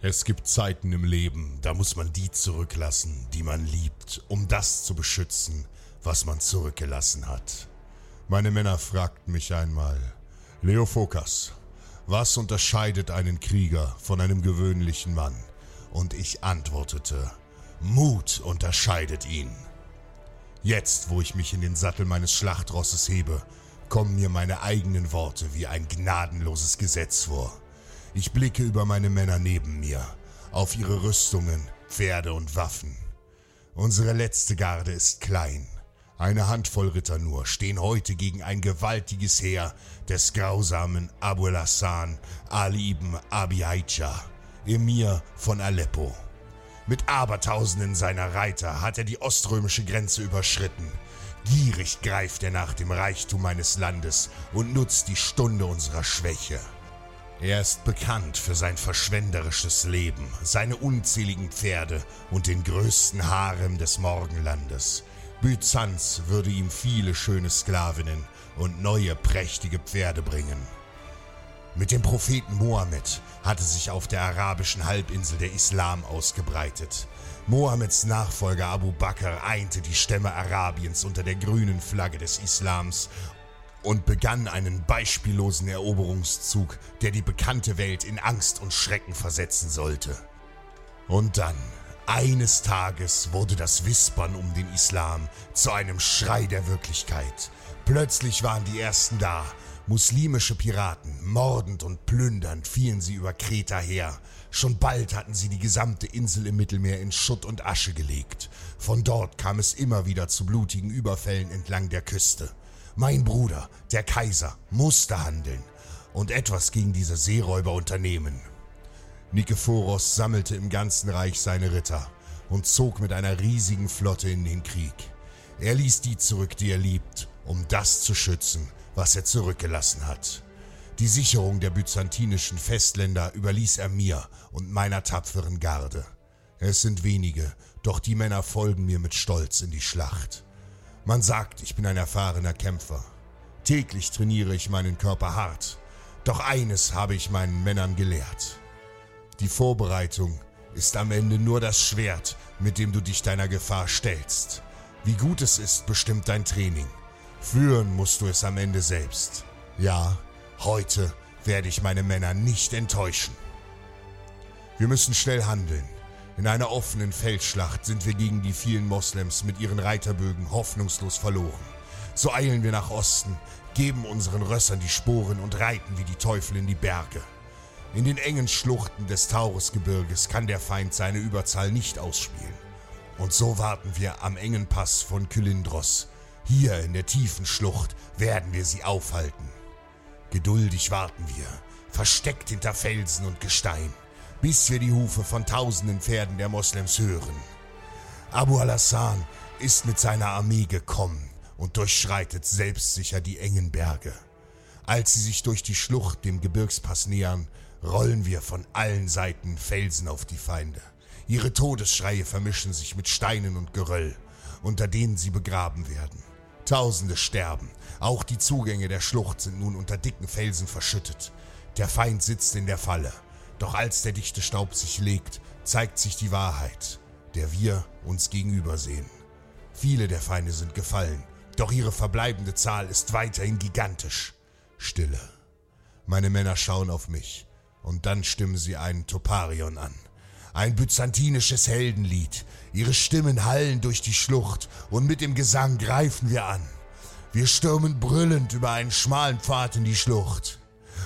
Es gibt Zeiten im Leben, da muss man die zurücklassen, die man liebt, um das zu beschützen, was man zurückgelassen hat. Meine Männer fragten mich einmal, Leo Fokas, was unterscheidet einen Krieger von einem gewöhnlichen Mann? Und ich antwortete, Mut unterscheidet ihn. Jetzt, wo ich mich in den Sattel meines Schlachtrosses hebe, kommen mir meine eigenen Worte wie ein gnadenloses Gesetz vor. Ich blicke über meine Männer neben mir, auf ihre Rüstungen, Pferde und Waffen. Unsere letzte Garde ist klein. Eine Handvoll Ritter nur stehen heute gegen ein gewaltiges Heer des grausamen Abu al-Hassan Ali ibn Abi Aisha, Emir von Aleppo. Mit Abertausenden seiner Reiter hat er die oströmische Grenze überschritten. Gierig greift er nach dem Reichtum meines Landes und nutzt die Stunde unserer Schwäche. Er ist bekannt für sein verschwenderisches Leben, seine unzähligen Pferde und den größten Harem des Morgenlandes. Byzanz würde ihm viele schöne Sklavinnen und neue prächtige Pferde bringen. Mit dem Propheten Mohammed hatte sich auf der arabischen Halbinsel der Islam ausgebreitet. Mohammeds Nachfolger Abu Bakr einte die Stämme Arabiens unter der grünen Flagge des Islams und begann einen beispiellosen Eroberungszug, der die bekannte Welt in Angst und Schrecken versetzen sollte. Und dann, eines Tages, wurde das Wispern um den Islam zu einem Schrei der Wirklichkeit. Plötzlich waren die Ersten da. Muslimische Piraten, mordend und plündernd fielen sie über Kreta her. Schon bald hatten sie die gesamte Insel im Mittelmeer in Schutt und Asche gelegt. Von dort kam es immer wieder zu blutigen Überfällen entlang der Küste. Mein Bruder, der Kaiser, musste handeln und etwas gegen diese Seeräuber unternehmen. Nikephoros sammelte im ganzen Reich seine Ritter und zog mit einer riesigen Flotte in den Krieg. Er ließ die zurück, die er liebt, um das zu schützen, was er zurückgelassen hat. Die Sicherung der byzantinischen Festländer überließ er mir und meiner tapferen Garde. Es sind wenige, doch die Männer folgen mir mit Stolz in die Schlacht. Man sagt, ich bin ein erfahrener Kämpfer. Täglich trainiere ich meinen Körper hart. Doch eines habe ich meinen Männern gelehrt. Die Vorbereitung ist am Ende nur das Schwert, mit dem du dich deiner Gefahr stellst. Wie gut es ist, bestimmt dein Training. Führen musst du es am Ende selbst. Ja, heute werde ich meine Männer nicht enttäuschen. Wir müssen schnell handeln. In einer offenen Feldschlacht sind wir gegen die vielen Moslems mit ihren Reiterbögen hoffnungslos verloren. So eilen wir nach Osten, geben unseren Rössern die Sporen und reiten wie die Teufel in die Berge. In den engen Schluchten des Taurusgebirges kann der Feind seine Überzahl nicht ausspielen. Und so warten wir am engen Pass von Kylindros. Hier in der tiefen Schlucht werden wir sie aufhalten. Geduldig warten wir, versteckt hinter Felsen und Gestein, bis wir die Hufe von tausenden Pferden der Moslems hören. Abu al-Hassan ist mit seiner Armee gekommen und durchschreitet selbstsicher die engen Berge. Als sie sich durch die Schlucht dem Gebirgspass nähern, rollen wir von allen Seiten Felsen auf die Feinde. Ihre Todesschreie vermischen sich mit Steinen und Geröll, unter denen sie begraben werden. Tausende sterben, auch die Zugänge der Schlucht sind nun unter dicken Felsen verschüttet. Der Feind sitzt in der Falle, doch als der dichte Staub sich legt, zeigt sich die Wahrheit, der wir uns gegenüber sehen. Viele der Feinde sind gefallen, doch ihre verbleibende Zahl ist weiterhin gigantisch. Stille. Meine Männer schauen auf mich, und dann stimmen sie einen Toparion an. Ein byzantinisches Heldenlied. Ihre Stimmen hallen durch die Schlucht, und mit dem Gesang greifen wir an. Wir stürmen brüllend über einen schmalen Pfad in die Schlucht.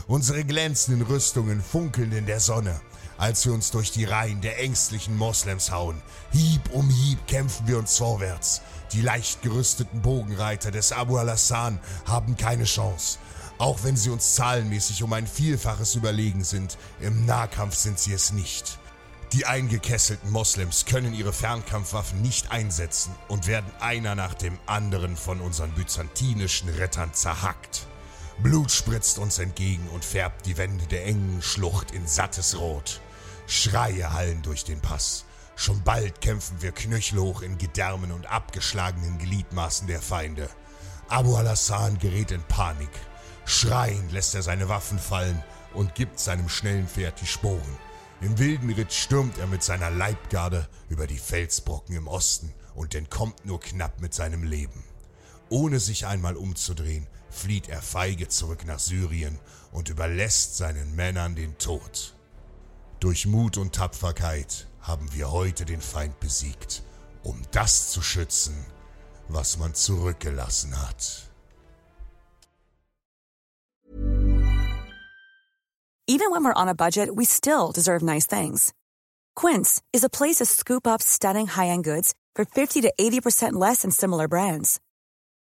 Unsere glänzenden Rüstungen funkeln in der Sonne, als wir uns durch die Reihen der ängstlichen Moslems hauen. Hieb um Hieb kämpfen wir uns vorwärts. Die leicht gerüsteten Bogenreiter des Abu al-Hassan haben keine Chance. Auch wenn sie uns zahlenmäßig um ein Vielfaches überlegen sind, im Nahkampf sind sie es nicht. Die eingekesselten Moslems können ihre Fernkampfwaffen nicht einsetzen und werden einer nach dem anderen von unseren byzantinischen Rettern zerhackt. Blut spritzt uns entgegen und färbt die Wände der engen Schlucht in sattes Rot. Schreie hallen durch den Pass. Schon bald kämpfen wir knöchelhoch in Gedärmen und abgeschlagenen Gliedmaßen der Feinde. Abu al-Hassan gerät in Panik. Schreiend lässt er seine Waffen fallen und gibt seinem schnellen Pferd die Sporen. Im wilden Ritt stürmt er mit seiner Leibgarde über die Felsbrocken im Osten und entkommt nur knapp mit seinem Leben. Ohne sich einmal umzudrehen, flieht er feige zurück nach Syrien und überlässt seinen Männern den Tod. Durch Mut und Tapferkeit haben wir heute den Feind besiegt, um das zu schützen, was man zurückgelassen hat. Even when we're on a budget, we still deserve nice things. Quince is a place to scoop up stunning high-end goods for 50 to 80% less than similar brands.